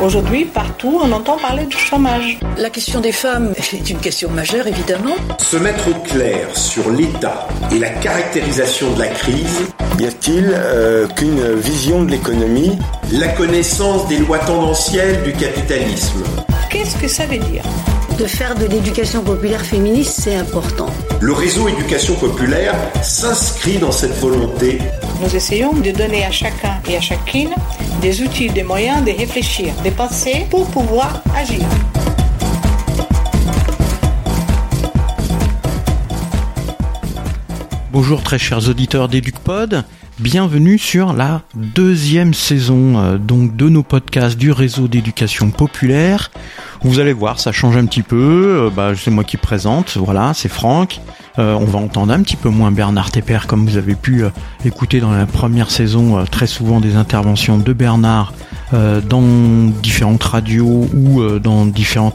Aujourd'hui, partout, on entend parler du chômage. La question des femmes est une question majeure, évidemment. Se mettre au clair sur l'état et la caractérisation de la crise. Y a-t-il euh, qu'une vision de l'économie? La connaissance des lois tendancielles du capitalisme. Qu'est-ce que ça veut dire? De faire de l'éducation populaire féministe, c'est important. Le réseau éducation populaire s'inscrit dans cette volonté. Nous essayons de donner à chacun et à chacune des outils, des moyens de réfléchir, de penser pour pouvoir agir. Bonjour très chers auditeurs d'EducPod, bienvenue sur la deuxième saison euh, donc de nos podcasts du réseau d'éducation populaire. Vous allez voir, ça change un petit peu. Euh, bah, c'est moi qui présente. Voilà, c'est Franck. Euh, on va entendre un petit peu moins Bernard Tepper, comme vous avez pu euh, écouter dans la première saison, très souvent des interventions de Bernard dans différentes radios ou dans différents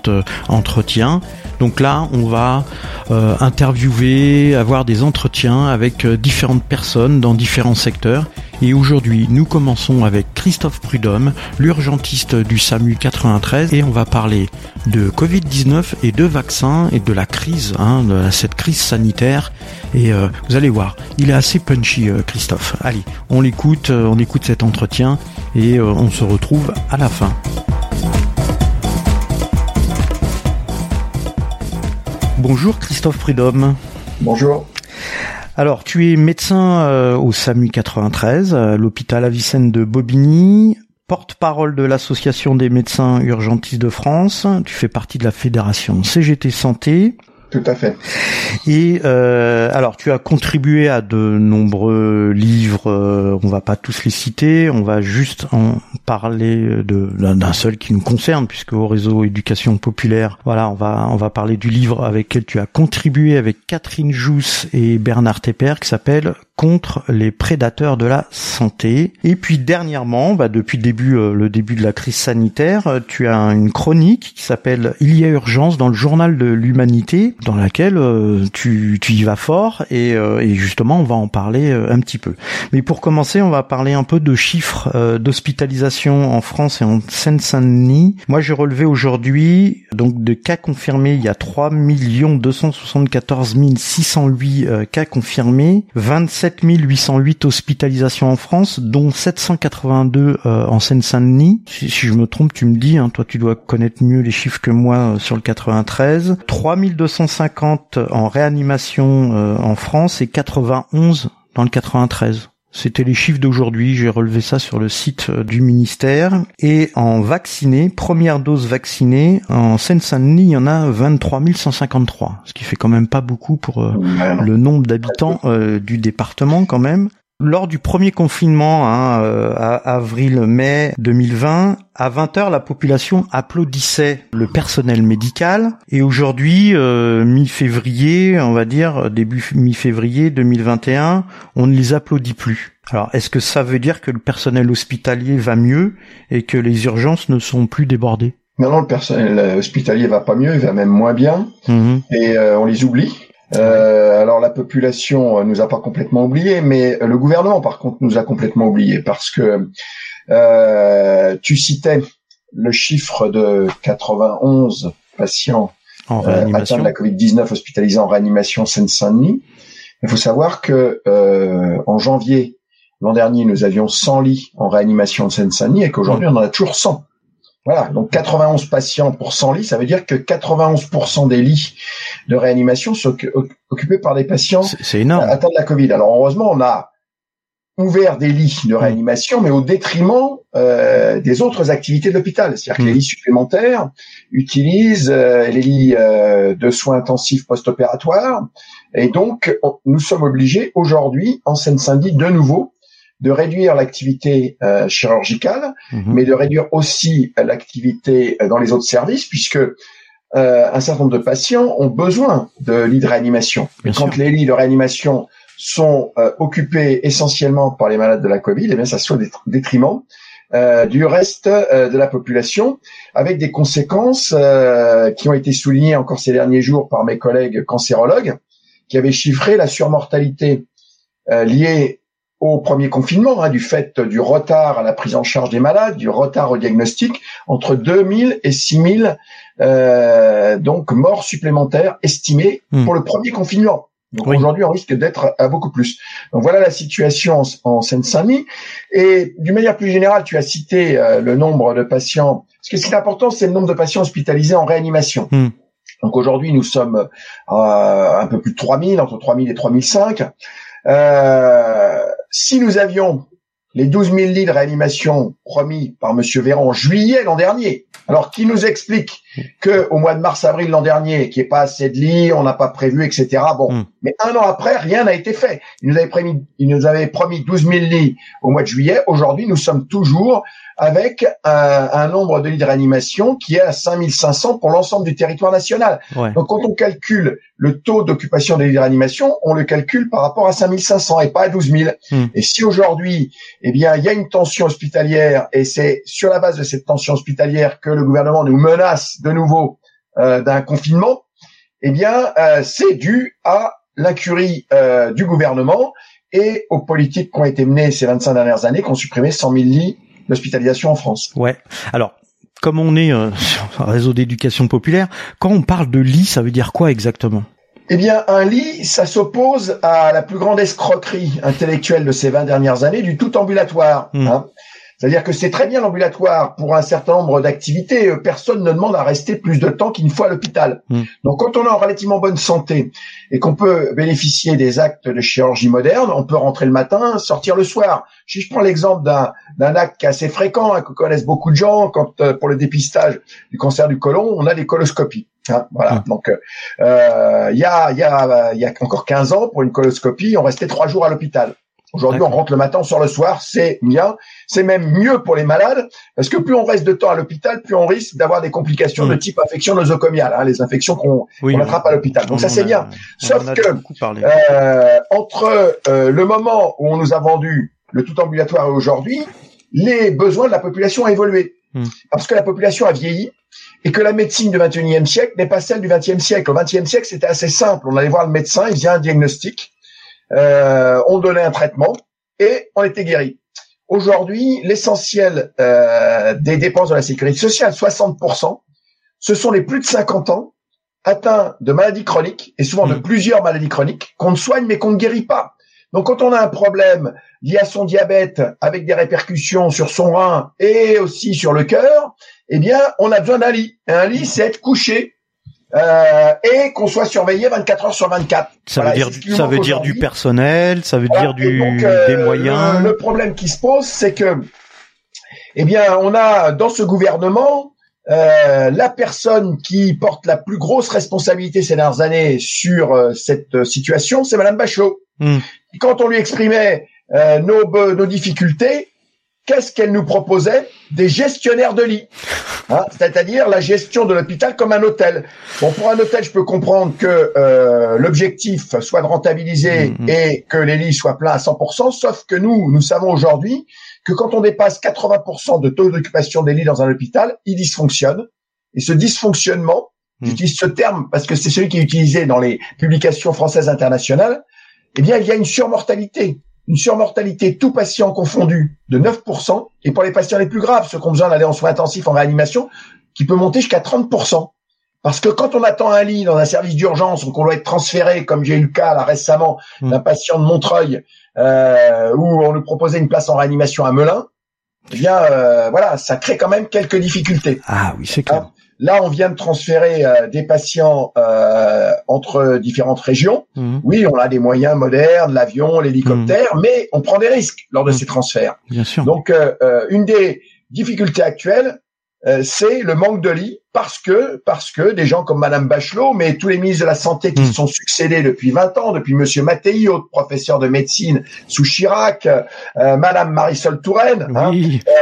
entretiens. Donc là, on va interviewer, avoir des entretiens avec différentes personnes dans différents secteurs et aujourd'hui, nous commençons avec Christophe Prudhomme, l'urgentiste du SAMU 93, et on va parler de Covid-19 et de vaccins et de la crise, hein, de cette crise sanitaire. Et euh, vous allez voir, il est assez punchy, euh, Christophe. Allez, on l'écoute, euh, on écoute cet entretien et on se retrouve à la fin. Bonjour Christophe Prudhomme. Bonjour. Alors, tu es médecin euh, au SAMU 93, à l'hôpital Avicenne de Bobigny, porte-parole de l'Association des médecins urgentistes de France, tu fais partie de la fédération CGT Santé, tout à fait. Et euh, alors, tu as contribué à de nombreux livres. Euh, on va pas tous les citer. On va juste en parler d'un seul qui nous concerne, puisque au réseau éducation populaire, voilà, on va on va parler du livre avec lequel tu as contribué avec Catherine Jousse et Bernard Tepper, qui s'appelle contre les prédateurs de la santé. Et puis dernièrement, bah depuis le début, euh, le début de la crise sanitaire, euh, tu as une chronique qui s'appelle Il y a urgence dans le journal de l'humanité, dans laquelle euh, tu, tu y vas fort et, et, justement on va en parler un petit peu. Mais pour commencer, on va parler un peu de chiffres d'hospitalisation en France et en Seine-Saint-Denis. Moi, j'ai relevé aujourd'hui donc de cas confirmés, il y a 3 274 608 cas confirmés, 27 7808 hospitalisations en France, dont 782 euh, en Seine-Saint-Denis. Si, je me trompe, tu me dis, hein, toi tu dois connaître mieux les chiffres que moi euh, sur le 93. 3250 en réanimation euh, en France et 91 dans le 93. C'était les chiffres d'aujourd'hui, j'ai relevé ça sur le site euh, du ministère. Et en vaccinés, première dose vaccinée, en Seine-Saint-Denis, il y en a 23 153, ce qui fait quand même pas beaucoup pour euh, le nombre d'habitants euh, du département quand même. Lors du premier confinement, hein, à avril-mai 2020, à 20h, la population applaudissait le personnel médical. Et aujourd'hui, mi-février, on va dire, début mi-février 2021, on ne les applaudit plus. Alors, est-ce que ça veut dire que le personnel hospitalier va mieux et que les urgences ne sont plus débordées? Non, non, le personnel hospitalier va pas mieux, il va même moins bien, mhm. et euh, on les oublie. Euh, alors la population euh, nous a pas complètement oubliés, mais le gouvernement par contre nous a complètement oubliés parce que euh, tu citais le chiffre de 91 patients en atteints de la Covid-19 hospitalisés en réanimation Seine-Saint-Denis. Il faut savoir que en janvier L'an dernier, nous avions 100 lits en réanimation de Seine-Saint-Denis et qu'aujourd'hui, on en a toujours 100. Voilà, donc 91 patients pour 100 lits, ça veut dire que 91% des lits de réanimation sont occupés par des patients atteints de la Covid. Alors heureusement, on a ouvert des lits de réanimation, mais au détriment euh, des autres activités de l'hôpital. C'est-à-dire que les mm. lits supplémentaires utilisent euh, les lits euh, de soins intensifs post-opératoires. Et donc, nous sommes obligés aujourd'hui, en Seine-Saint-Denis, de nouveau, de réduire l'activité euh, chirurgicale, mhm. mais de réduire aussi l'activité euh, dans les autres services, puisque euh, un certain nombre de patients ont besoin de lits de réanimation. quand les lits de réanimation sont occupés essentiellement par les malades de la Covid, eh bien ça soit détriment du reste de la population, avec des conséquences qui ont été soulignées encore ces derniers jours par mes collègues cancérologues, qui avaient chiffré la surmortalité liée au premier confinement, hein, du fait du retard à la prise en charge des malades, du retard au diagnostic, entre 2000 et 6000 euh, donc morts supplémentaires estimées hmm. pour le premier confinement. Donc aujourd'hui, on risque d'être à beaucoup plus. Donc voilà la situation en, Seine-Saint-Denis. Et d'une manière plus générale, tu as cité euh, le nombre de patients. Ce qui est important, c'est le nombre de patients hospitalisés en réanimation. Hmm. Donc aujourd'hui, nous sommes à un peu plus de 3000, entre 3000 et 3005. Euh, si nous avions les 12 000 lits de réanimation promis par Monsieur Véran en juillet l'an dernier. Alors, qui nous explique que au mois de mars-avril l'an dernier, qu'il n'y ait pas assez de lits, on n'a pas prévu, etc. Bon, hmm. mais un an après, rien n'a été fait. Il nous avait promis, il nous avait promis 12 000 lits au mois de juillet. Aujourd'hui, nous sommes toujours avec un, nombre de lits de réanimation qui est à 5500 pour l'ensemble du territoire national. Donc quand on calcule le taux d'occupation des lits de réanimation, on le calcule par rapport à 5500 et pas à 12 000. Hmm. Et si aujourd'hui, eh bien, il y a une tension hospitalière et c'est sur la base de cette tension hospitalière que le gouvernement nous menace de nouveau euh, d'un confinement, eh bien, euh, c'est dû à l'incurie euh, du gouvernement et aux politiques qui ont été menées ces 25 dernières années, qui ont supprimé 100 000 lits l'hospitalisation en France. Ouais. Alors, comme on est euh, sur un réseau d'éducation populaire, quand on parle de lit, ça veut dire quoi exactement? Eh bien, un lit, ça s'oppose à la plus grande escroquerie intellectuelle de ces 20 dernières années du tout ambulatoire. Hmm. Hein. C'est-à-dire que c'est très bien l'ambulatoire pour un certain nombre d'activités. Euh, personne ne demande à rester plus de temps qu'une fois à l'hôpital. Hmm. Donc, quand on est en relativement bonne santé et qu'on peut bénéficier des actes de chirurgie moderne, on peut rentrer le matin, sortir le soir. Si je prends l'exemple d'un, d'un acte assez fréquent, hein, que connaissent beaucoup de gens, quand euh, pour le dépistage du cancer du côlon, on a des coloscopies. Hein, voilà. Hmm. Donc, euh, il y a y a il y a encore 15 ans pour une coloscopie, on restait trois jours à l'hôpital. Aujourd'hui, on rentre le matin, on sort le soir, c'est bien. C'est même mieux pour les malades, parce que plus on reste de temps à l'hôpital, plus on risque d'avoir des complications de type infection nosocomiale, hein, les infections qu'on attrape à l'hôpital. Donc ça, c'est bien. Sauf que euh, entre euh, le moment où on nous a vendu le tout ambulatoire et aujourd'hui, les besoins de la population ont évolué. Hmm. Parce que la population a vieilli et que la médecine du 21e siècle n'est pas celle du 20e siècle. Au 20e siècle, c'était assez simple. On allait voir le médecin, il faisait un diagnostic euh, on donnait un traitement et on était guéri. Aujourd'hui, l'essentiel euh, des dépenses de la sécurité sociale, 60%, ce sont les plus de 50 ans atteints de maladies chroniques et souvent de mmh. plusieurs maladies chroniques qu'on ne soigne mais qu'on ne guérit pas. Donc quand on a un problème lié à son diabète avec des répercussions sur son rein et aussi sur le cœur, eh bien on a besoin d'un lit. un lit, c'est être couché euh, et qu'on soit surveillé 24 heures sur 24. Ça veut dire, ça veut dire du personnel, ça veut dire du, euh, des moyens. Le, problème qui se pose, c'est que, eh bien, on a dans ce gouvernement euh, la personne qui porte la plus grosse responsabilité ces dernières années sur cette situation, c'est Madame Bachelot. Hmm. Quand on lui exprimait nos, nos difficultés, qu'est-ce qu'elle nous proposait Des gestionnaires de lits, hein, c'est-à-dire la gestion de l'hôpital comme un hôtel. Bon, pour un hôtel, je peux comprendre que euh, l'objectif soit de rentabiliser mm. et que les lits soient pleins à 100%, sauf que nous, nous savons aujourd'hui que quand on dépasse 80% de taux d'occupation des lits dans un hôpital, il dysfonctionne. Et ce dysfonctionnement, mm. j'utilise ce terme parce que c'est celui qui est utilisé dans les publications françaises internationales, eh bien, il y a une surmortalité une surmortalité tout patient confondu de 9%, et pour les patients les plus graves, ceux qui ont besoin d'aller en soins intensifs, en réanimation, qui peut monter jusqu'à 30%. Parce que quand on attend un lit dans un service d'urgence ou qu'on doit être transféré, comme j'ai eu le cas là récemment mm. d'un patient de Montreuil, euh, où on nous proposait une place en réanimation à Melun, eh bien euh, voilà, ça crée quand même quelques difficultés. Ah oui, c'est clair. Là, on vient de transférer euh, des patients euh, entre différentes régions. Mhm. Oui, on a des moyens modernes, l'avion, l'hélicoptère, mhm. mais on prend des risques lors de mhm. ces transferts. Bien sûr. Donc, euh, une des difficultés actuelles, c'est le manque de lits parce que parce que des gens comme Madame Bachelot, mais tous les ministres de la santé qui se sont succédés depuis 20 ans, depuis Monsieur Mattei, autre professeur de médecine sous Chirac, Madame Marisol Touraine. Hein,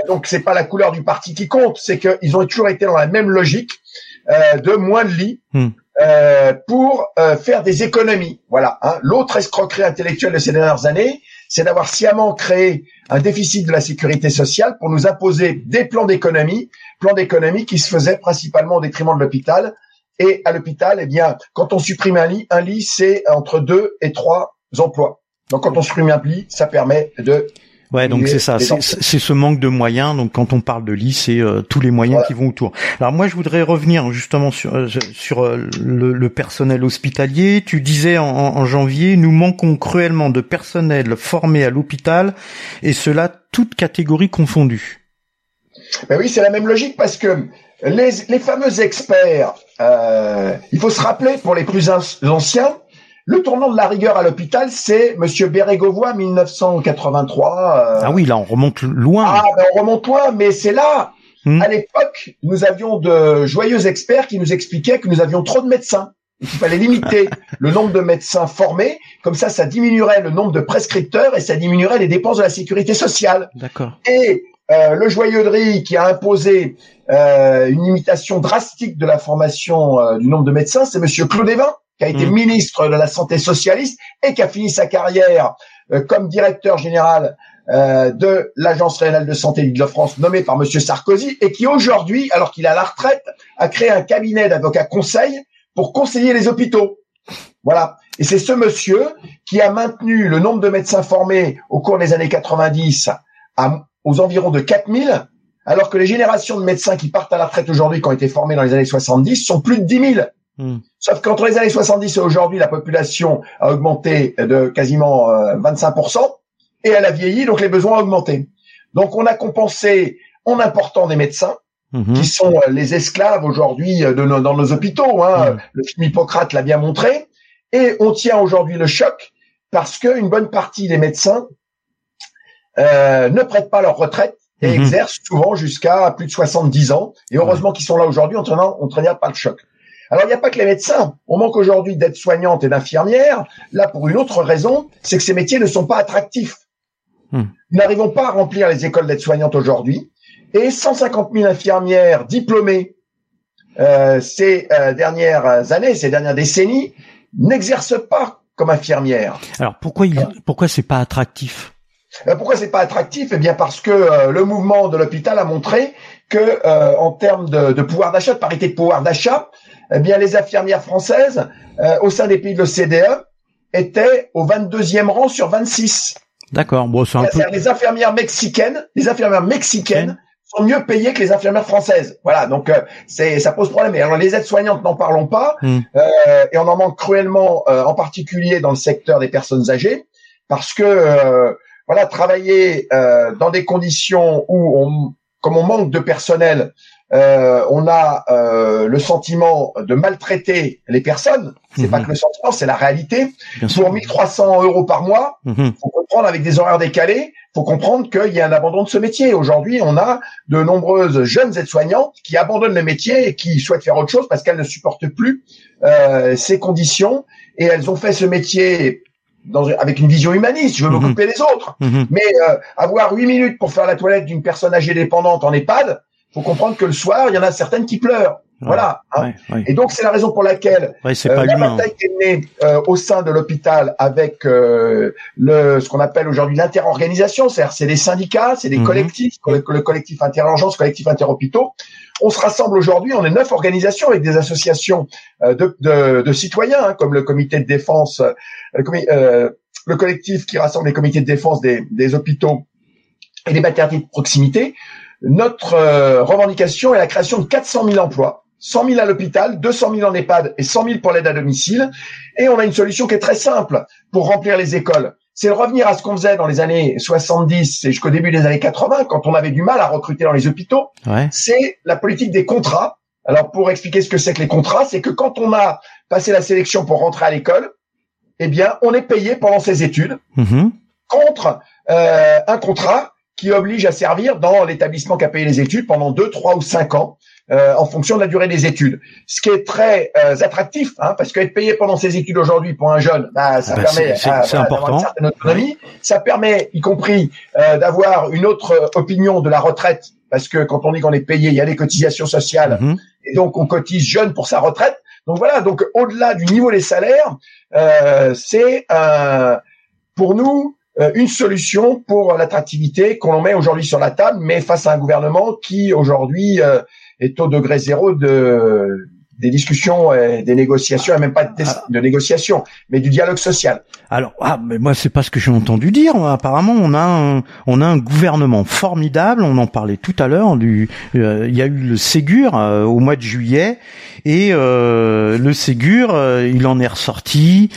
donc c'est pas la couleur du parti qui compte, c'est qu'ils ont toujours été dans la même logique euh, de moins de lits hmm. euh, pour euh, faire des économies. Voilà. Hein. L'autre escroquerie intellectuelle de ces dernières années, c'est d'avoir sciemment créé un déficit de la sécurité sociale pour nous imposer des plans d'économie, plans d'économie qui se faisaient principalement au détriment de l'hôpital. Et à l'hôpital, eh bien, quand on supprime un lit, un lit, c'est entre deux et trois emplois. Donc quand on supprime un pli, ça permet de Ouais, donc c'est ça, c'est ce manque de moyens. Donc quand on parle de lit, c'est euh, tous les moyens qui vont autour. Alors moi, je voudrais revenir justement sur euh, sur euh, le, personnel hospitalier. Tu disais en, en, janvier, nous manquons cruellement de personnel formé à l'hôpital, et cela toutes catégories confondues. Ben oui, c'est la même logique parce que les, les fameux experts, il faut se rappeler pour les plus anciens, le tournant de la rigueur à l'hôpital, c'est Monsieur Bérégovoy, 1983. Euh... Ah oui, là on remonte loin. Ah, ben on remonte loin, mais c'est là. Hmm. À l'époque, nous avions de joyeux experts qui nous expliquaient que nous avions trop de médecins et qu'il fallait limiter le nombre de médecins formés. Comme ça, ça diminuerait le nombre de prescripteurs et ça diminuerait les dépenses de la sécurité sociale. D'accord. Et euh, le joyeux de qui a imposé euh, une limitation drastique de la formation euh, du nombre de médecins, c'est Monsieur Claude Evin qui a été mm. ministre de la Santé socialiste et qui a fini sa carrière euh, comme directeur général euh, de l'Agence régionale de santé d'Île-de-France nommé par Monsieur Sarkozy et qui aujourd'hui, alors qu'il est à la retraite, a créé un cabinet d'avocats conseils pour conseiller les hôpitaux. Voilà. Et c'est ce monsieur qui a maintenu le nombre de médecins formés au cours des années 90 à, aux environs de 4000, alors que les générations de médecins qui partent à la retraite aujourd'hui, qui ont été formés dans les années 70, sont plus de 10 000. Hmm. Sauf qu'entre les années 70 et aujourd'hui, la population a augmenté de quasiment 25% euh, et elle a vieilli, donc les besoins ont augmenté. Donc on a compensé en important des médecins, hmm. qui sont euh, les esclaves aujourd'hui euh, dans nos hôpitaux. Hein. Hmm. Le film Hippocrate l'a bien montré. Et on tient aujourd'hui le choc parce qu'une bonne partie des médecins ne prêtent pas leur retraite et exercent souvent jusqu'à plus de 70 ans. Et heureusement qu'ils sont là aujourd'hui, on ne traîne pas le choc. Alors, il n'y a pas que les médecins. On manque aujourd'hui d'aides-soignantes et d'infirmières. Là, pour une autre raison, c'est que ces métiers ne sont pas attractifs. Hmm. Nous n'arrivons pas à remplir les écoles d'aides-soignantes aujourd'hui. Et 150 000 infirmières diplômées euh, ces euh, dernières années, ces dernières décennies, n'exercent pas comme infirmières. Alors pourquoi il, pourquoi c'est pas attractif? Euh, Pourquoi c'est pas attractif? Eh bien parce que euh, le mouvement de l'hôpital a montré que en termes de, de pouvoir d'achat, de parité de pouvoir d'achat, eh bien, les infirmières françaises, euh, au sein des pays de l'OCDE, étaient au 22e rang sur 26. D'accord. Bon, c'est un peu... Les infirmières mexicaines, les infirmières mexicaines sont mieux payées que les infirmières françaises. Voilà, donc euh, c'est ça pose problème. Et alors les aides-soignantes, n'en parlons pas, hmm. euh, et on en manque cruellement, euh, en particulier dans le secteur des personnes âgées, parce que euh, voilà, travailler dans des conditions où on, comme on manque de personnel, euh, on a euh, le sentiment de maltraiter les personnes. C'est pas mhm. que le sentiment, c'est la réalité. Pour 1300 euros par mois, mhm. faut comprendre avec des horaires décalés, faut comprendre qu'il y a un abandon de ce métier. Aujourd'hui, on a de nombreuses jeunes aides-soignantes qui abandonnent le métier et qui souhaitent faire autre chose parce qu'elles ne supportent plus euh, ces conditions et elles ont fait ce métier dans, avec une vision humaniste, je veux mhm. m'occuper des autres. Mais euh, avoir huit minutes pour faire la toilette d'une personne âgée dépendante en EHPAD, faut comprendre que le soir, il y en a certaines qui pleurent. voilà. Hein. Et donc c'est la raison pour laquelle euh, la bataille qui est née euh, au sein de l'hôpital avec euh, le ce qu'on appelle aujourd'hui l'interorganisation, c'est-à-dire c'est des syndicats, c'est des mhm. collectifs, le, collectif interurgence, collectif interhôpitaux. On se rassemble aujourd'hui, on est neuf organisations avec des associations de, de, de, citoyens hein, comme le comité de défense, le, le, collectif qui rassemble les comités de défense des, des hôpitaux et des maternités de proximité. Notre euh, revendication est la création de 400 000 emplois, 100 000 à l'hôpital, 200 000 en EHPAD et 100 000 pour l'aide à domicile. Et on a une solution qui est très simple pour remplir les écoles. C'est de revenir à ce qu'on faisait dans les années 70 et jusqu'au début des années 80, quand on avait du mal à recruter dans les hôpitaux. C'est la politique des contrats. Alors pour expliquer ce que c'est que les contrats, c'est que quand on a passé la sélection pour rentrer à l'école, eh bien, on est payé pendant ses études mm-hmm. contre euh, un contrat qui oblige à servir dans l'établissement qui a payé les études pendant deux, trois ou cinq ans. Euh, en fonction de la durée des études. Ce qui est très euh, attractif, hein, parce qu'être payé pendant ses études aujourd'hui pour un jeune, bah, ça ah bah, permet euh, d'avoir une certaine autonomie. Ça permet, y compris, d'avoir une autre opinion de la retraite, parce que quand on dit qu'on est payé, il y a des cotisations sociales, mhm. et donc on cotise jeune pour sa retraite. Donc voilà, donc au-delà du niveau des salaires, c'est pour nous euh, une solution pour l'attractivité qu'on met aujourd'hui sur la table, mais face à un gouvernement qui aujourd'hui euh, est au degré zéro de des discussions, et des négociations, et même pas de, ah. de négociations, mais du dialogue social. Alors, ah, mais moi, c'est pas ce que j'ai entendu dire. Apparemment, on a un, on a un gouvernement formidable. On en parlait tout à l'heure. Du, euh, il y a eu le Ségur euh, au mois de juillet, et euh, le Ségur, il en est ressorti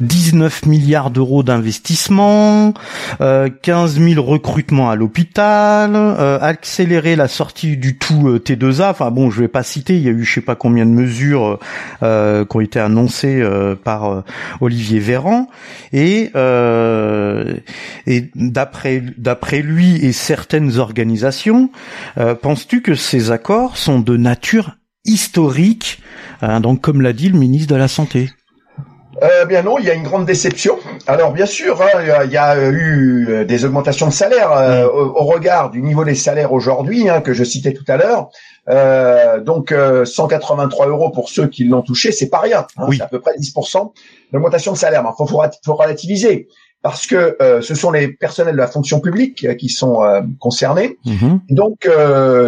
19 milliards d'euros d'investissement, 15 000 recrutements à l'hôpital, accélérer la sortie du tout T2A. Enfin bon, je vais pas citer. Il y a eu je sais pas combien de mesures qui ont été annoncées par Olivier Véran. Et euh, d'après d'après lui et certaines organisations, euh, penses-tu que ces accords sont de nature historique, hein, donc comme l'a dit le ministre de la Santé? Euh, bien non, il y a une grande déception. Alors bien sûr, hein, il y a eu euh, des augmentations de salaire euh, mm. au, regard du niveau des salaires aujourd'hui hein, que je citais tout à l'heure. Euh, donc 183 euros pour ceux qui l'ont touché, c'est pas rien. Hein, C'est à peu près 10% d'augmentation de salaire. Mais il faut, faut, relativiser parce que euh, ce sont les personnels de la fonction publique euh, qui sont euh, concernés. Mhm. Donc,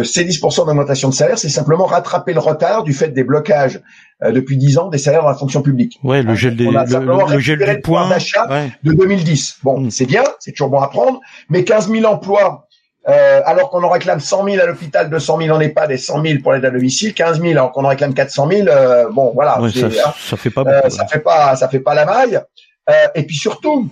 ces 10% d'augmentation de salaire, c'est simplement rattraper le retard du fait des blocages depuis 10 ans des salaires dans la fonction publique. Ouais, le gel des, le, gel du point d'achat de 2010. Bon, mhm. c'est bien, c'est toujours bon à prendre, mais 15 000 emplois euh, alors qu'on en réclame 100 000 à l'hôpital, 200 000 en EHPAD et 100 000 pour l'aide à domicile, 15 000 alors qu'on en réclame 400 000, euh, bon voilà, ça, hein, ça, fait pas beaucoup, ça fait pas ça fait pas la maille. et puis surtout,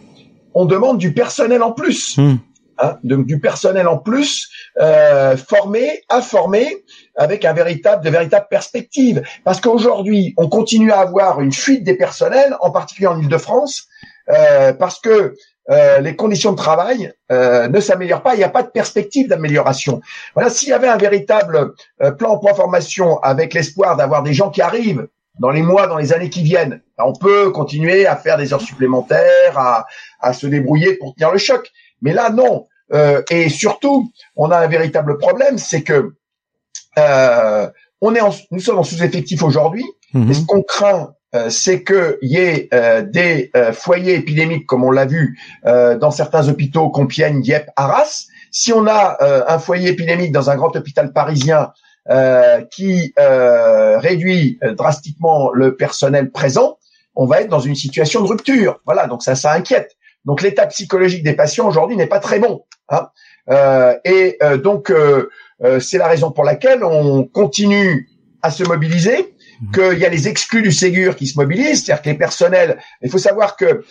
on demande du personnel en plus. Hmm. Hein, du personnel en plus euh, formé, informé, avec un véritable, de véritables perspectives. Parce qu'aujourd'hui, on continue à avoir une fuite des personnels, en particulier en Ile-de-France, euh, parce que euh, les conditions de travail euh, ne s'améliorent pas, il n'y a pas de perspective d'amélioration. Voilà, s'il y avait un véritable euh, plan emploi formation avec l'espoir d'avoir des gens qui arrivent dans les mois, dans les années qui viennent, on peut continuer à faire des heures supplémentaires, à, à se débrouiller pour tenir le choc. Mais là, non. Euh, et surtout, on a un véritable problème, c'est que euh, on est en, nous sommes en sous-effectif aujourd'hui. Mhm. Et ce qu'on craint, euh, c'est qu'il y ait euh, des euh, foyers épidémiques, comme on l'a vu dans certains hôpitaux, Compiègne, Dieppe, Arras. Si on a un foyer épidémique dans un grand hôpital parisien qui réduit drastiquement le personnel présent, on va être dans une situation de rupture. Voilà, donc ça, ça inquiète. Donc l'état psychologique des patients aujourd'hui n'est pas très bon. Hein. Euh, et euh, donc euh, c'est la raison pour laquelle on continue à se mobiliser, mmh. qu'il y a les exclus du Ségur qui se mobilisent, c'est-à-dire que les personnels. Il faut savoir que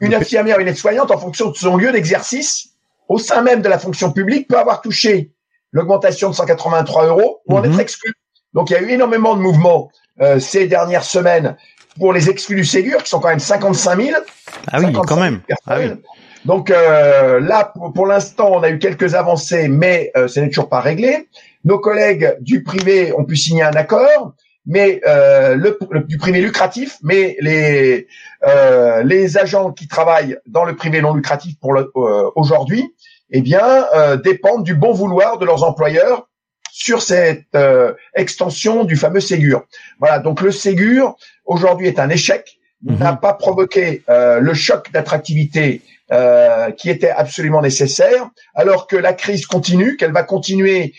une infirmière, une aide-soignante, en fonction de son lieu d'exercice, au sein même de la fonction publique, peut avoir touché l'augmentation de 183 euros ou en mmh. être exclu. Donc il y a eu énormément de mouvements ces dernières semaines pour les exclus du Ségur, qui sont quand même 55 000. Ah oui, quand même. Ah oui. Donc euh, là, pour, l'instant, on a eu quelques avancées, mais euh, ce n'est toujours pas réglé. Nos collègues du privé ont pu signer un accord, mais euh, le, du privé lucratif, mais les euh, les agents qui travaillent dans le privé non lucratif pour aujourd'hui, eh bien, dépendent du bon vouloir de leurs employeurs sur cette euh, extension du fameux Ségur. Voilà, donc le Ségur aujourd'hui est un échec, mhm. n'a pas provoqué euh, le choc d'attractivité euh, qui était absolument nécessaire, alors que la crise continue, qu'elle va continuer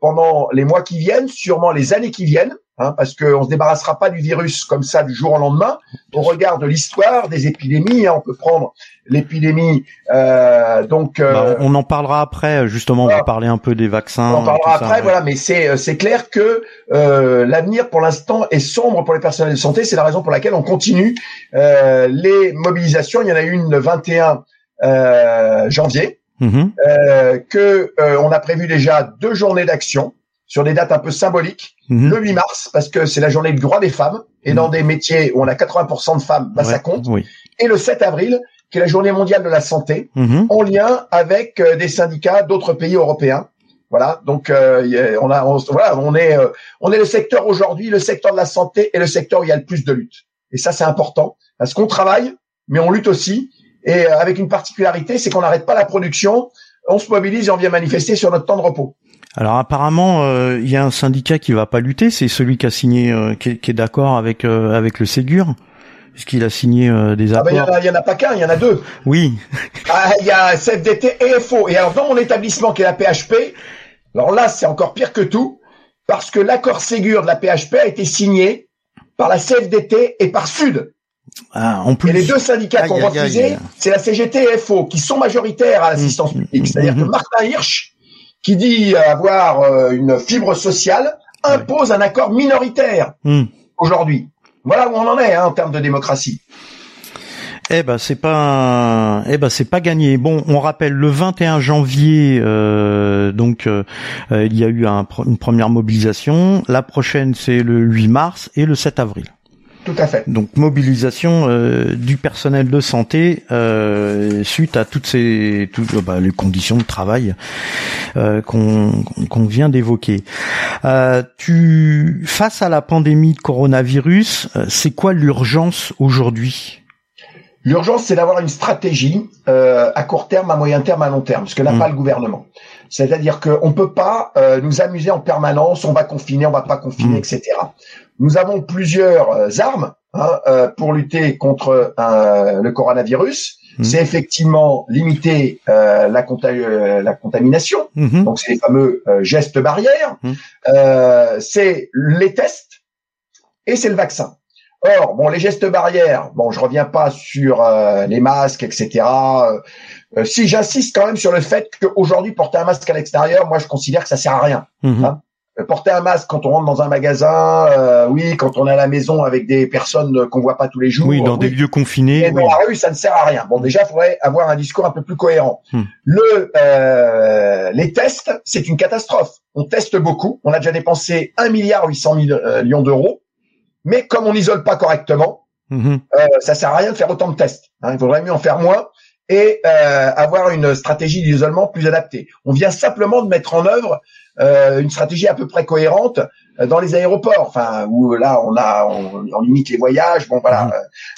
pendant les mois qui viennent, sûrement les années qui viennent. Hein, parce qu'on se débarrassera pas du virus comme ça du jour au lendemain. Au regard de l'histoire des épidémies, hein, on peut prendre l'épidémie. Euh, donc, euh, bah, on en parlera après. Justement, on va parler un peu des vaccins. On en parlera après, voilà. Mais c'est euh, c'est clair que euh, l'avenir pour l'instant est sombre pour les personnels de santé. C'est la raison pour laquelle on continue euh, les mobilisations. Il y en a une le 21 janvier. Mm que on a prévu déjà deux journées d'action sur des dates un peu symboliques. Mhm. Le 8 mars, parce que c'est la journée du droit des femmes, et mhm. dans des métiers où on a 80% de femmes, bah, ça compte. Et le 7 avril, qui est la journée mondiale de la santé, mhm. en lien avec euh, des syndicats d'autres pays européens. Voilà, donc euh, on a, voilà, on est, euh, on est le secteur aujourd'hui, le secteur de la santé est le secteur où il y a le plus de lutte. Et ça, c'est important parce qu'on travaille, mais on lutte aussi. Et avec une particularité, c'est qu'on n'arrête pas la production, on se mobilise et on vient manifester sur notre temps de repos. Alors apparemment, euh, il y a un syndicat qui va pas lutter, c'est celui qui a signé, euh, qui, est, d'accord avec euh, avec le Ségur, puisqu'il a signé des accords. Ah ben il y, en a pas qu'un, il y en a deux. Oui. Ah, il y a CFDT et FO. Et alors dans mon établissement qui est la PHP, alors là c'est encore pire que tout. parce que l'accord Ségur de la PHP a été signé par la CFDT et par Sud. Ah, en plus. Et les deux syndicats qui ont refusé, c'est la CGT et FO, qui sont majoritaires à l'assistance mmh, publique. C'est-à-dire que Martin Hirsch, qui dit avoir euh, une fibre sociale, impose un accord minoritaire aujourd'hui. Voilà où on en est hein, en termes de démocratie. Eh ben c'est pas eh ben c'est pas gagné. Bon, on rappelle le 21 janvier euh, donc euh, euh, il y a eu une première mobilisation, la prochaine c'est le 8 mars et le 7 avril. Tout à fait. Donc mobilisation du personnel de santé suite à toutes ces toutes bah, les conditions de travail qu'on qu'on vient d'évoquer. tu face à la pandémie de coronavirus, c'est quoi l'urgence aujourd'hui? L'urgence, c'est d'avoir une stratégie euh, à court terme, à moyen terme, à long terme, ce que n'a mmh. pas le gouvernement. C'est-à-dire qu'on ne peut pas euh, nous amuser en permanence, on va confiner, on va pas confiner, mmh. etc. Nous avons plusieurs euh, armes hein, euh, pour lutter contre le coronavirus. Mmh. C'est effectivement limiter la, la, contamination, donc c'est les fameux gestes barrières, c'est les tests et c'est le vaccin. Or, bon, les gestes barrières, bon, je reviens pas sur euh, les masques, etc. Euh, euh, si j'insiste quand même sur le fait qu'aujourd'hui porter un masque à l'extérieur, moi je considère que ça sert à rien. Mhm. Hein. Porter un masque quand on rentre dans un magasin, oui, quand on est à la maison avec des personnes qu'on voit pas tous les jours. Oui, dans des lieux confinés. dans la rue, ça ne sert à rien. Bon, déjà, il faudrait avoir un discours un peu plus cohérent. Hmm. Le, les tests, c'est une catastrophe. On teste beaucoup. On a déjà dépensé un milliard 800 millions d'euros. Mais comme on n'isole pas correctement, mm euh, ça sert à rien de faire autant de tests. Hein. Il faudrait mieux en faire moins et euh, avoir une stratégie d'isolement plus adaptée. On vient simplement de mettre en œuvre euh, une stratégie à peu près cohérente euh, dans les aéroports, enfin où là on a on, on limite les voyages, bon voilà. Mhm.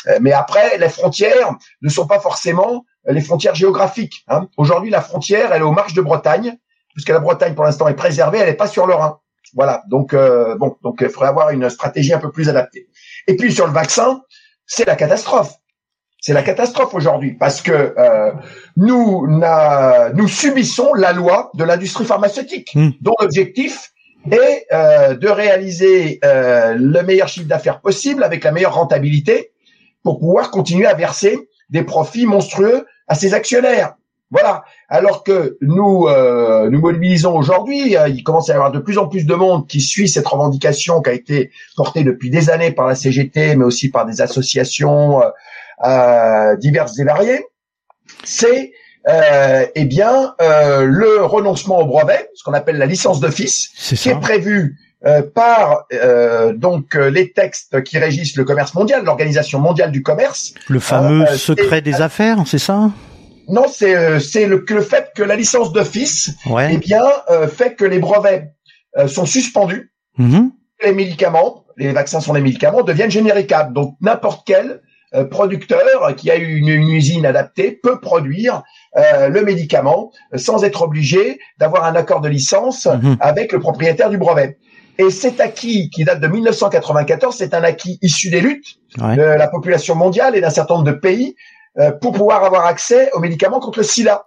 Euh, mais après les frontières ne sont pas forcément les frontières géographiques. Hein. Aujourd'hui la frontière elle est aux marches de Bretagne, puisque la Bretagne pour l'instant est préservée, elle n'est pas sur le Rhin. Voilà. Donc euh, bon, donc il faudrait avoir une stratégie un peu plus adaptée. Et puis sur le vaccin, c'est la catastrophe. C'est la catastrophe aujourd'hui parce que euh, nous nous subissons la loi de l'industrie pharmaceutique, hmm. dont l'objectif est euh, de réaliser le meilleur chiffre d'affaires possible avec la meilleure rentabilité pour pouvoir continuer à verser des profits monstrueux à ses actionnaires. Voilà. Alors que nous euh, nous mobilisons aujourd'hui, euh, il commence à y avoir de plus en plus de monde qui suit cette revendication qui a été portée depuis des années par la CGT, mais aussi par des associations euh, diverses et variées. C'est eh bien le renoncement au brevet, ce qu'on appelle la licence d'office, qui est prévu par donc les textes qui régissent le commerce mondial, l'Organisation mondiale du commerce. Le fameux secret des affaires, c'est ça? Non, c'est euh, c'est le, le fait que la licence d'office, eh bien, euh, fait que les brevets euh, sont suspendus. Mm-hmm. Les médicaments, les vaccins sont des médicaments, deviennent généricables. Donc n'importe quel producteur qui a eu une, usine adaptée peut produire le médicament sans être obligé d'avoir un accord de licence mm-hmm. avec le propriétaire du brevet. Et cet acquis qui date de 1994, c'est un acquis issu des luttes de la population mondiale et d'un certain nombre de pays euh, pour pouvoir avoir accès aux médicaments contre le sida.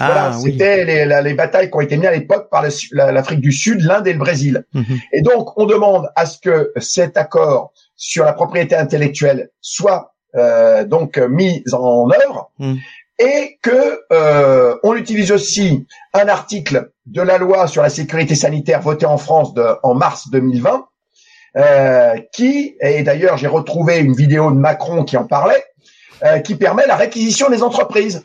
Ah, voilà, c'était les, les, batailles qui ont été menées à l'époque par l'Afrique du Sud, l'Inde et le Brésil. Mhm. Et donc, on demande à ce que cet accord sur la propriété intellectuelle soit euh, donc mis en œuvre mhm. et que euh, on utilise aussi un article de la loi sur la sécurité sanitaire votée en France de, en mars 2020, euh, qui et d'ailleurs j'ai retrouvé une vidéo de Macron qui en parlait, euh, qui permet la réquisition des entreprises.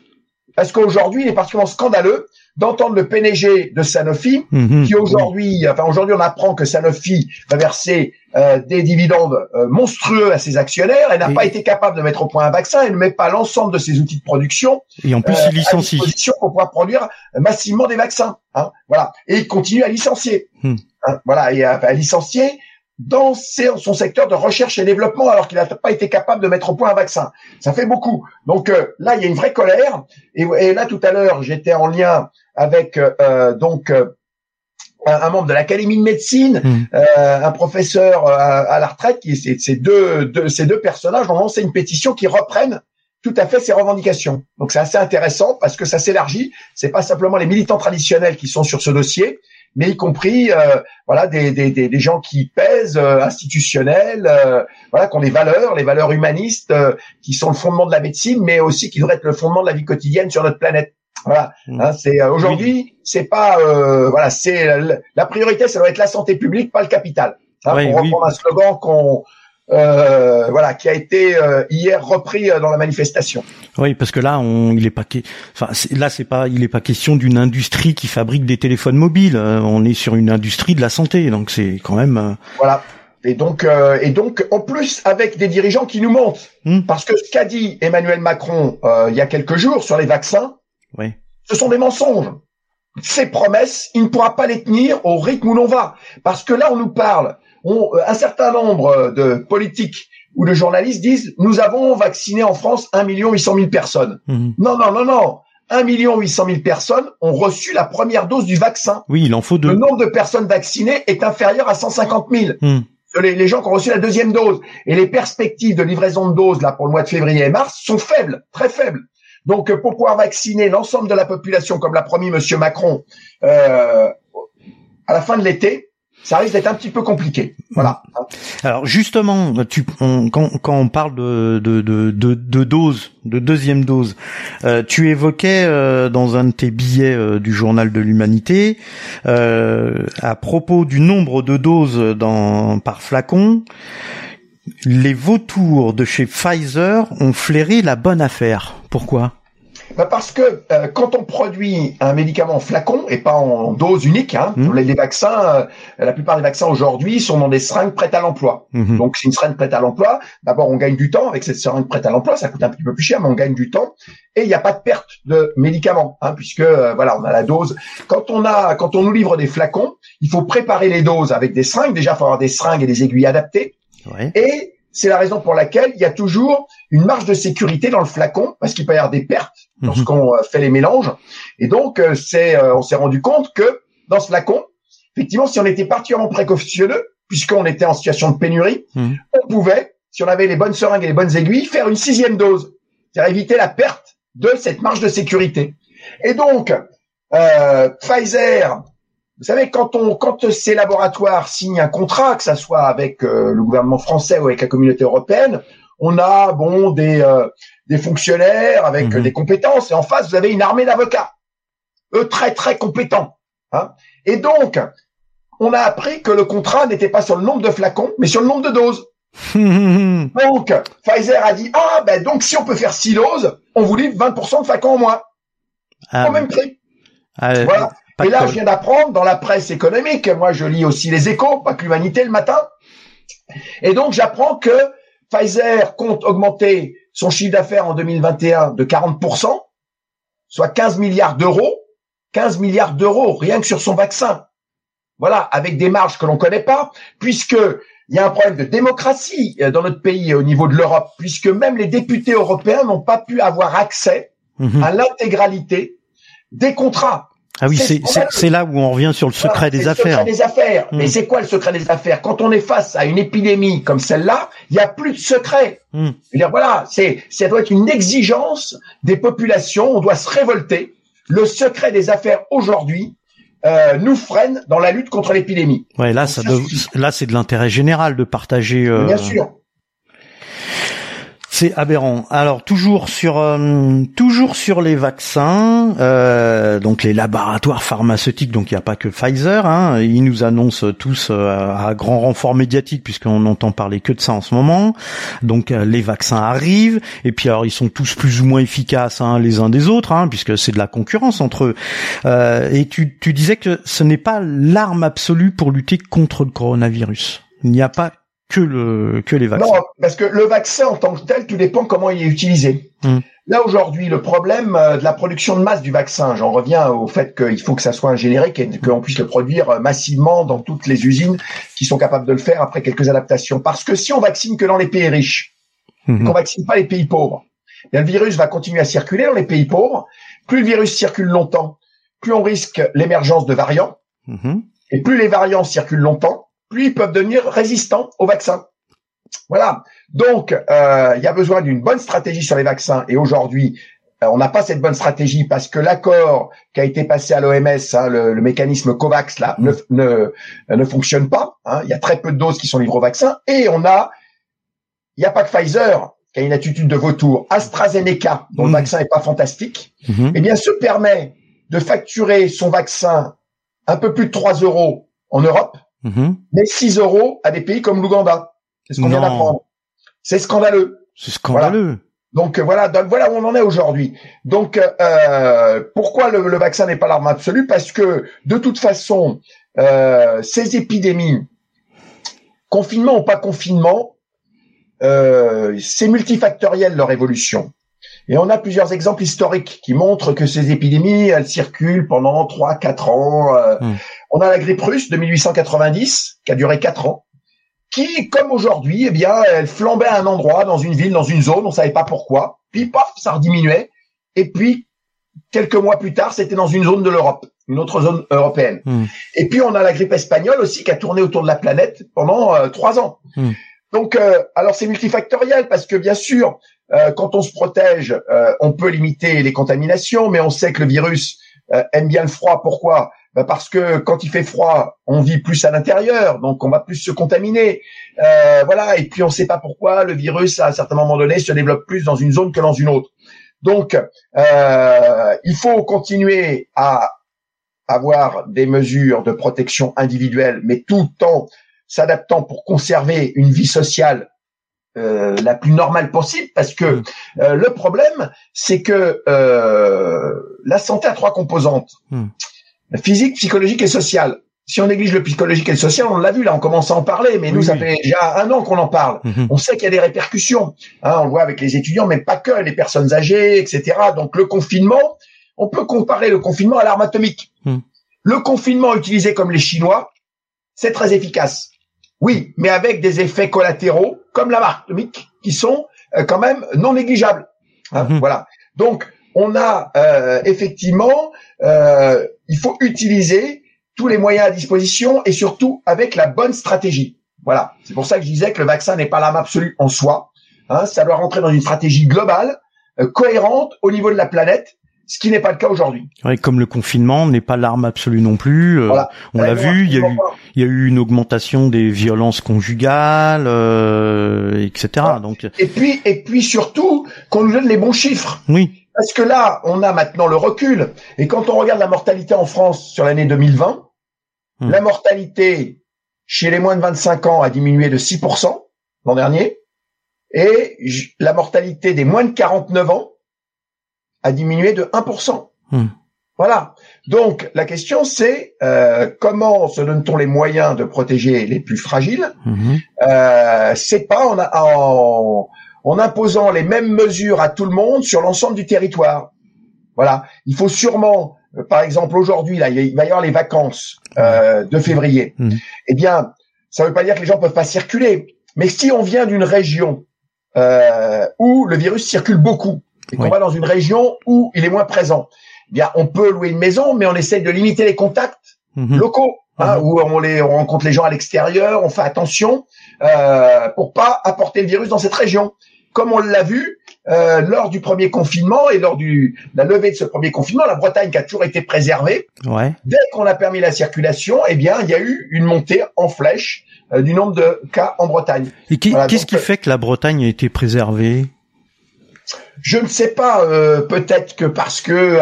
Parce qu'aujourd'hui, il est particulièrement scandaleux d'entendre le PNG de Sanofi, mhm. qui aujourd'hui, enfin aujourd'hui, on apprend que Sanofi va verser euh, des dividendes euh, monstrueux à ses actionnaires. Elle n'a pas été capable de mettre au point un vaccin. Elle ne met pas l'ensemble de ses outils de production et en plus, il licencie. à disposition pour pouvoir produire massivement des vaccins. Hein, voilà. Et il continue à licencier. Hmm. Hein, voilà, et à, à licencier dans son secteur de recherche et développement alors qu'il n'a pas été capable de mettre au point un vaccin. Ça fait beaucoup. Donc euh, là, il y a une vraie colère. Et, là, tout à l'heure, j'étais en lien avec euh, euh, donc un, membre de l'Académie de médecine, mmh. un professeur à, la retraite, qui ces deux, deux, ces deux personnages ont lancé une pétition qui reprennent tout à fait ces revendications. Donc c'est assez intéressant parce que ça s'élargit. C'est pas simplement les militants traditionnels qui sont sur ce dossier, mais y compris voilà des, des, des, gens qui pèsent institutionnels, voilà qui ont des valeurs, les valeurs humanistes qui sont le fondement de la médecine, mais aussi qui devraient être le fondement de la vie quotidienne sur notre planète. Voilà, mmh. hein, c'est aujourd'hui, c'est pas voilà, c'est la, priorité, ça doit être la santé publique, pas le capital. Hein, pour reprendre un slogan qu'on euh, voilà, qui a été euh, hier repris euh, dans la manifestation. Oui, parce que là, on, il est pas, enfin, là, c'est pas, il est pas question d'une industrie qui fabrique des téléphones mobiles. on est sur une industrie de la santé, donc c'est quand même. Voilà. Et donc, et donc, en plus, avec des dirigeants qui nous montent, hmm. parce que ce qu'a dit Emmanuel Macron il y a quelques jours sur les vaccins, oui. ce sont des mensonges. Ces promesses, il ne pourra pas les tenir au rythme où l'on va, parce que là, on nous parle on, euh, un certain nombre de politiques ou de journalistes disent nous avons vacciné en France 1 800 000 personnes. Mhm. Non, non, non, non. 1 800 000 personnes ont reçu la première dose du vaccin. Oui, il en faut deux. Le nombre de personnes vaccinées est inférieur à 150 000. Mhm. Les, les, gens qui ont reçu la deuxième dose et les perspectives de livraison de doses là pour le mois de février et mars sont faibles, très faibles. Donc pour pouvoir vacciner l'ensemble de la population comme l'a promis Monsieur Macron euh, à la fin de l'été, ça risque d'être un petit peu compliqué. Voilà. Alors justement, tu, quand, quand, on parle de, de, de, de, dose, de deuxième dose, euh, tu évoquais euh, dans un de tes billets euh, du journal de l'humanité, à propos du nombre de doses dans, par flacon, les vautours de chez Pfizer ont flairé la bonne affaire. Pourquoi? Bah Parce que euh, quand on produit un médicament en flacon et pas en dose unique, hein, mmh. les, vaccins, euh, la plupart des vaccins aujourd'hui sont dans des seringues prêtes à l'emploi. Mmh. Donc c'est une seringue prête à l'emploi. D'abord on gagne du temps avec cette seringue prête à l'emploi, ça coûte un petit peu plus cher, mais on gagne du temps et il n'y a pas de perte de médicaments, hein, puisque euh, voilà on a la dose. Quand on a, quand on nous livre des flacons, il faut préparer les doses avec des seringues. Déjà il faut avoir des seringues et des aiguilles adaptées. Ouais. Et c'est la raison pour laquelle il y a toujours une marge de sécurité dans le flacon, parce qu'il peut y avoir des pertes mhm. lorsqu'on euh, fait les mélanges. Et donc, euh, c'est, euh, on s'est rendu compte que dans ce flacon, effectivement, si on était particulièrement précautionneux, puisqu'on était en situation de pénurie, mhm. on pouvait, si on avait les bonnes seringues et les bonnes aiguilles, faire une sixième dose, c'est-à-dire éviter la perte de cette marge de sécurité. Et donc, euh, Pfizer vous savez, quand on, quand ces laboratoires signent un contrat, que ça soit avec euh, le gouvernement français ou avec la communauté européenne, on a bon des euh, des fonctionnaires avec mhm. des compétences et en face vous avez une armée d'avocats, eux très très compétents. Hein. Et donc, on a appris que le contrat n'était pas sur le nombre de flacons, mais sur le nombre de doses. donc, Pfizer a dit ah ben donc si on peut faire six doses, on vous livre 20% de flacons en moins, ah, au même prix. Ah, voilà. Et là, je viens d'apprendre dans la presse économique, moi je lis aussi les échos, pas que l'humanité le matin, et donc j'apprends que Pfizer compte augmenter son chiffre d'affaires en 2021 de 40%, soit 15 milliards d'euros, 15 milliards d'euros rien que sur son vaccin. Voilà, avec des marges que l'on connaît pas, puisque il y a un problème de démocratie euh, dans notre pays au niveau de l'Europe, puisque même les députés européens n'ont pas pu avoir accès mhm. à l'intégralité des contrats. Ah oui, c'est là où on revient sur le secret des affaires. Le secret des affaires. Mais hmm. c'est quoi le secret des affaires? Quand on est face à une épidémie comme celle-là, il n'y a plus de secret. Hmm. dire voilà, c'est ça doit être une exigence des populations. On doit se révolter. Le secret des affaires aujourd'hui euh, nous freine dans la lutte contre l'épidémie. Ouais, là, ça, là, c'est de l'intérêt général de partager. Euh... Bien sûr. C'est aberrant. Alors toujours sur euh, toujours sur les vaccins, euh, donc les laboratoires pharmaceutiques, donc il n'y a pas que Pfizer, hein, ils nous annoncent tous euh, à grand renfort médiatique puisqu'on n'entend parler que de ça en ce moment. Donc les vaccins arrivent et puis alors ils sont tous plus ou moins efficaces hein, les uns des autres, hein, puisque c'est de la concurrence entre eux. et tu, tu disais que ce n'est pas l'arme absolue pour lutter contre le coronavirus. Il n'y a pas que le que les vaccins. Non, parce que le vaccin en tant que tel, tout dépend comment il est utilisé. Hmm. Là aujourd'hui, le problème euh, de la production de masse du vaccin, j'en reviens au fait qu'il faut que ça soit un générique et qu'on puisse le produire euh, massivement dans toutes les usines qui sont capables de le faire après quelques adaptations. Parce que si on vaccine que dans les pays riches, hmm. qu'on vaccine pas les pays pauvres, le virus va continuer à circuler dans les pays pauvres. Plus le virus circule longtemps, plus on risque l'émergence de variants. Hmm. Et plus les variants circulent longtemps, plus ils peuvent devenir résistants au vaccin. Voilà. Donc, euh, il y a besoin d'une bonne stratégie sur les vaccins. Et aujourd'hui, on n'a pas cette bonne stratégie parce que l'accord qui a été passé à l'OMS, hein, le, mécanisme COVAX là, ne, ne, ne fonctionne pas. Hein. Il y a très peu de doses qui sont livrées au vaccin et on a, il n'y a pas que Pfizer qui a une attitude de vautour. AstraZeneca, dont le mmh. vaccin n'est pas fantastique, mmh. eh bien se permet de facturer son vaccin un peu plus de 3 euros en Europe, mmh. mais 6 euros à des pays comme l'Ouganda. C'est ce qu'on vient d'apprendre. C'est scandaleux. C'est scandaleux. Donc euh, voilà, donc voilà où on en est aujourd'hui. Donc euh, pourquoi le, vaccin n'est pas l'arme absolue? Parce que de toute façon, euh, ces épidémies, confinement ou pas confinement, euh, c'est multifactoriel leur évolution. Et on a plusieurs exemples historiques qui montrent que ces épidémies, elles circulent pendant 3-4 ans. Euh. Hmm. On a la grippe russe de 1890, qui a duré 4 ans qui, comme aujourd'hui, eh bien, elle flambait à un endroit, dans une ville, dans une zone, on savait pas pourquoi. Puis, paf, ça rediminuait. Et puis, quelques mois plus tard, c'était dans une zone de l'Europe, une autre zone européenne. Hmm. Et puis, on a la grippe espagnole aussi qui a tourné autour de la planète pendant euh, trois ans. Hmm. Donc, euh, alors c'est multifactoriel parce que bien sûr, euh, quand on se protège, on peut limiter les contaminations, mais on sait que le virus aime bien le froid. Pourquoi? Bah, parce que quand il fait froid, on vit plus à l'intérieur, donc on va plus se contaminer. Euh, voilà, et puis on ne sait pas pourquoi le virus, à un certain moment donné, se développe plus dans une zone que dans une autre. Donc, euh, il faut continuer à avoir des mesures de protection individuelle, mais tout en s'adaptant pour conserver une vie sociale euh, la plus normale possible, parce que euh, le problème, c'est que euh, la santé a trois composantes. Mm physique, psychologique et sociale. Si on néglige le psychologique et le social, on l'a vu là, on commence à en parler, mais nous, ça fait déjà un an qu'on en parle. Mhm. On sait qu'il y a des répercussions. Hein, on le voit avec les étudiants, mais pas que, les personnes âgées, etc. Donc le confinement, on peut comparer le confinement à l'arme atomique. Le confinement utilisé comme les Chinois, c'est très efficace. Oui, mais avec des effets collatéraux, comme l'arme atomique, qui sont euh, quand même non négligeables. Hein, mhm. Voilà. Donc, on a euh, effectivement, euh, il faut utiliser tous les moyens à disposition et surtout avec la bonne stratégie. Voilà, c'est pour ça que je disais que le vaccin n'est pas l'arme absolue en soi. Hein, ça doit rentrer dans une stratégie globale, euh, cohérente au niveau de la planète, ce qui n'est pas le cas aujourd'hui. Ouais, comme le confinement n'est pas l'arme absolue non plus. Euh, on l'a vu, il y a eu, il y a eu une augmentation des violences conjugales, euh, etc. Donc et puis et puis surtout qu'on nous donne les bons chiffres. Oui. Parce que là, on a maintenant le recul. Et quand on regarde la mortalité en France sur l'année 2020, hmm. la mortalité chez les moins de 25 ans a diminué de 6% l'an dernier. Et la mortalité des moins de 49 ans a diminué de 1%. Hmm. Voilà. Donc la question c'est euh, comment se donne-t-on les moyens de protéger les plus fragiles? Hmm. euh, C'est pas en, en, en imposant les mêmes mesures à tout le monde sur l'ensemble du territoire. Voilà. Il faut sûrement, euh, par exemple, aujourd'hui, là, il va y avoir les vacances euh, de février. Mmh. Eh bien, ça ne veut pas dire que les gens peuvent pas circuler. Mais si on vient d'une région euh, où le virus circule beaucoup et qu'on va dans une région où il est moins présent, eh bien, on peut louer une maison, mais on essaye de limiter les contacts mmh. locaux. Hein, mmh. où on, les, on rencontre les gens à l'extérieur, on fait attention euh, pour pas apporter le virus dans cette région comme on l'a vu euh, lors du premier confinement et lors du la levée de ce premier confinement, la Bretagne qui a toujours été préservée. Ouais. Dès qu'on a permis la circulation, eh bien, il y a eu une montée en flèche euh, du nombre de cas en Bretagne. Et qu'est-ce qui euh, fait que la Bretagne a été préservée? Je ne sais pas, peut-être que parce que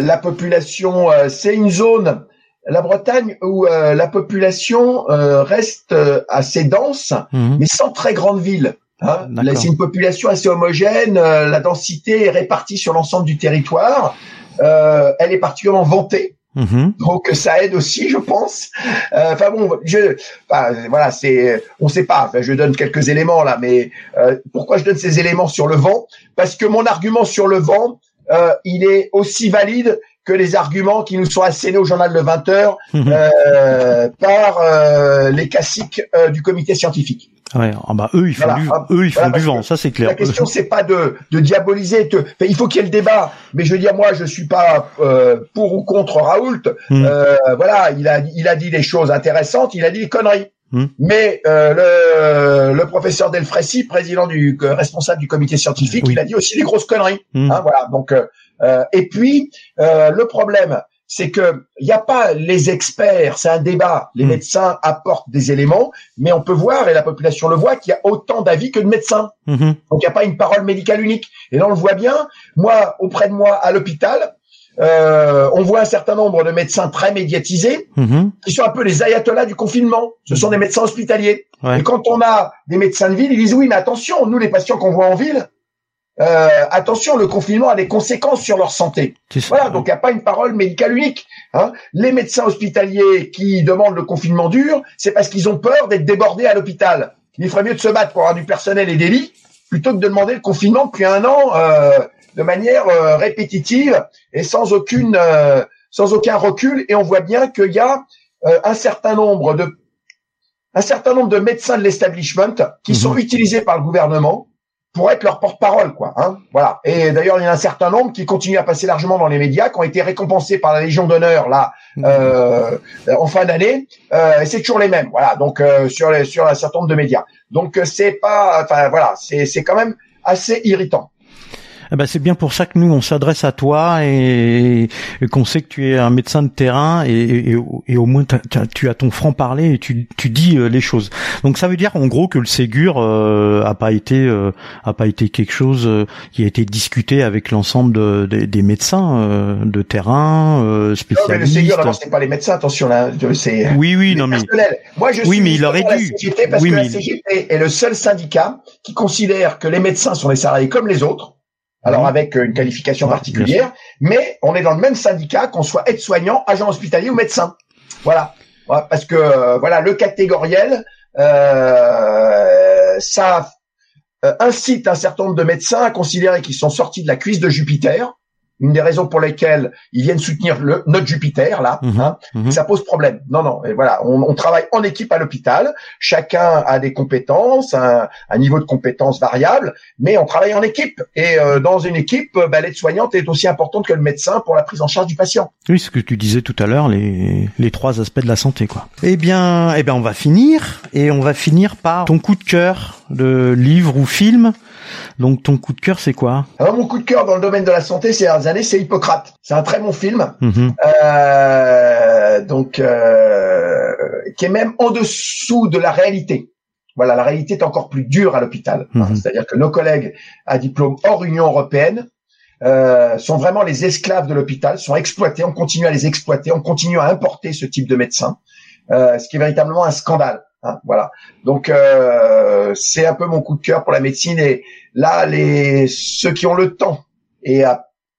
la population, c'est une zone, la Bretagne où la population reste assez dense, mmh. mais sans très grande ville. Hein c'est une population assez homogène, euh, la densité est répartie sur l'ensemble du territoire, euh, elle est particulièrement vantée. Mm-hmm. Donc ça aide aussi, je pense. Euh, enfin bon, je, voilà, c'est, on sait pas. je donne quelques éléments là, mais euh, pourquoi je donne ces éléments sur le vent? Parce que mon argument sur le vent, il est aussi valide que les arguments qui nous sont assénés au journal de 20 heures mhm. euh, par euh, les classiques euh, du comité scientifique. Ouais, ah bah eux ils font du, ah, eux ils font du vent, ça c'est clair. La question c'est pas de, de diaboliser, il faut qu'il y ait le débat. Mais je veux dire moi je suis pas pour ou contre Raoult. Mhm. voilà, il a il a dit des choses intéressantes, il a dit des conneries. Hmm. Mais euh, le, le, professeur Delfrécy, président du responsable du comité scientifique, il a dit aussi des grosses conneries. Hmm. Hein, voilà. Donc euh, et puis le problème, c'est que il n'y a pas les experts, c'est un débat. Les hmm. médecins apportent des éléments, mais on peut voir et la population le voit qu'il y a autant d'avis que de médecins. Donc il n'y a pas une parole médicale unique. Et là on le voit bien. Moi, auprès de moi à l'hôpital, euh, on voit un certain nombre de médecins très médiatisés mhm. qui sont un peu les ayatollahs du confinement. Ce sont des médecins hospitaliers. Et quand on a des médecins de ville, ils disent oui, mais attention, nous les patients qu'on voit en ville, euh, attention, le confinement a des conséquences sur leur santé. Voilà, donc il n'y a pas une parole médicale unique. Hein. Les médecins hospitaliers qui demandent le confinement dur, c'est parce qu'ils ont peur d'être débordés à l'hôpital. Il ferait mieux de se battre pour avoir du personnel et des lits plutôt que de demander le confinement depuis un an. Euh, de manière euh, répétitive et sans aucune euh, sans aucun recul et on voit bien qu'il y a euh, un certain nombre de un certain nombre de médecins de l'establishment qui sont mhm. utilisés par le gouvernement pour être leur porte-parole, quoi. Hein voilà. Et d'ailleurs, il y a un certain nombre qui continuent à passer largement dans les médias, qui ont été récompensés par la Légion d'honneur là mhm. euh, en fin d'année. Euh, et c'est toujours les mêmes. Voilà. Donc sur les, sur un certain nombre de médias. Donc c'est pas, enfin voilà, c'est c'est quand même assez irritant. Eh ben, c'est bien pour ça que nous on s'adresse à toi et, qu'on sait que tu es un médecin de terrain et, et, au moins tu as ton franc parler et tu, tu dis euh, les choses. Donc ça veut dire en gros que le Ségur euh, a pas été euh, a pas été quelque chose euh, qui a été discuté avec l'ensemble de, des médecins de terrain spécialistes. Non, mais le Ségur c'est pas les médecins attention là c'est oui oui non mais moi je oui mais il aurait dû parce que la CGT est le seul syndicat qui considère que les médecins sont des salariés comme les autres alors avec une qualification particulière, mais on est dans le même syndicat qu'on soit aide-soignant, agent hospitalier ou médecin. Voilà, parce que euh, voilà le catégoriel, euh, ça euh, incite un certain nombre de médecins à considérer qu'ils sont sortis de la cuisse de Jupiter une des raisons pour lesquelles ils viennent soutenir le, notre Jupiter là, mhm. hein, mhm. ça pose problème. Non, non, et voilà, on, on travaille en équipe à l'hôpital. Chacun a des compétences, un, un, niveau de compétences variable, mais on travaille en équipe. Et euh, dans une équipe, euh, bah, l'aide-soignante est aussi importante que le médecin pour la prise en charge du patient. Oui, ce que tu disais tout à l'heure, les, les trois aspects de la santé, quoi. Eh bien, eh bien, on va finir et on va finir par ton coup de cœur de livre ou film donc ton coup de cœur, c'est quoi? Alors mon coup de cœur dans le domaine de la santé ces dernières années, c'est Hippocrate. C'est un très bon film, mhm. euh, donc euh, qui est même en dessous de la réalité. Voilà, la réalité est encore plus dure à l'hôpital. Mhm. C'est-à-dire que nos collègues à diplôme hors Union européenne euh, sont vraiment les esclaves de l'hôpital, sont exploités. On continue à les exploiter, on continue à importer ce type de médecins, euh, ce qui est véritablement un scandale. Hein, voilà. Donc euh, c'est un peu mon coup de cœur pour la médecine et là les ceux qui ont le temps et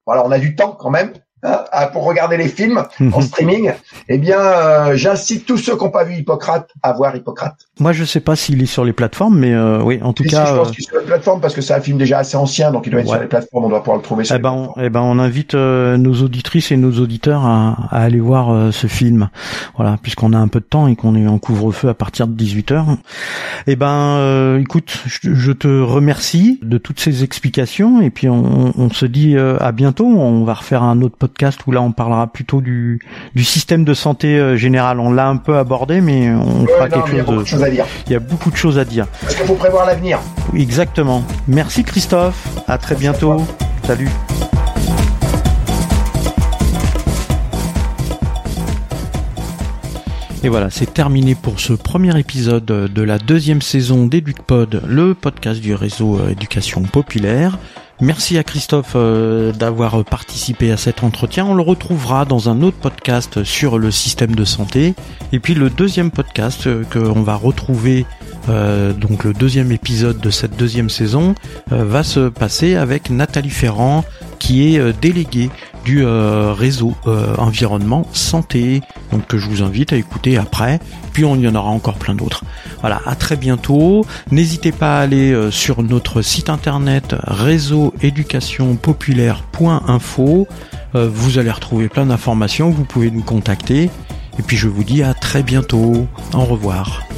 voilà on a du temps quand même Hein, pour regarder les films en mhm. streaming, eh bien, euh, j'incite tous ceux qui n'ont pas vu Hippocrate à voir Hippocrate. Moi, je sais pas s'il est sur les plateformes, mais euh, oui, en tout cas. je pense euh, qu'il est sur les plateformes parce que c'est un film déjà assez ancien, donc il doit être sur les plateformes. On doit pouvoir le trouver. Sur eh ben, on, eh ben, on invite nos auditrices et nos auditeurs à, à aller voir ce film. Voilà, puisqu'on a un peu de temps et qu'on est en couvre-feu à partir de 18 h Eh ben, écoute, je, je, te remercie de toutes ces explications et puis on, on se dit à bientôt. On va refaire un autre podcast podcast où là on parlera plutôt du, du système de santé euh, général. On l'a un peu abordé, mais on fera quelque chose. Il y a beaucoup de choses à dire. Il y a beaucoup de choses à dire. Parce qu'il faut prévoir l'avenir. Exactement. Merci Christophe. À très bientôt. Salut. Et voilà, c'est terminé pour ce premier épisode de la deuxième saison d'EducPod, le podcast du réseau euh, éducation populaire. Merci à Christophe euh, d'avoir participé à cet entretien. On le retrouvera dans un autre podcast sur le système de santé. Et puis le deuxième podcast euh, qu'on va retrouver, euh, donc le deuxième épisode de cette deuxième saison, va se passer avec Nathalie Ferrand, qui est déléguée du euh, réseau euh, environnement santé, donc que je vous invite à écouter après. Puis on y en aura encore plein d'autres. Voilà, à très bientôt. N'hésitez pas à aller euh, sur notre site internet réseau éducation populaire.info. vous allez retrouver plein d'informations. Vous pouvez nous contacter. Et puis je vous dis à très bientôt. Au revoir.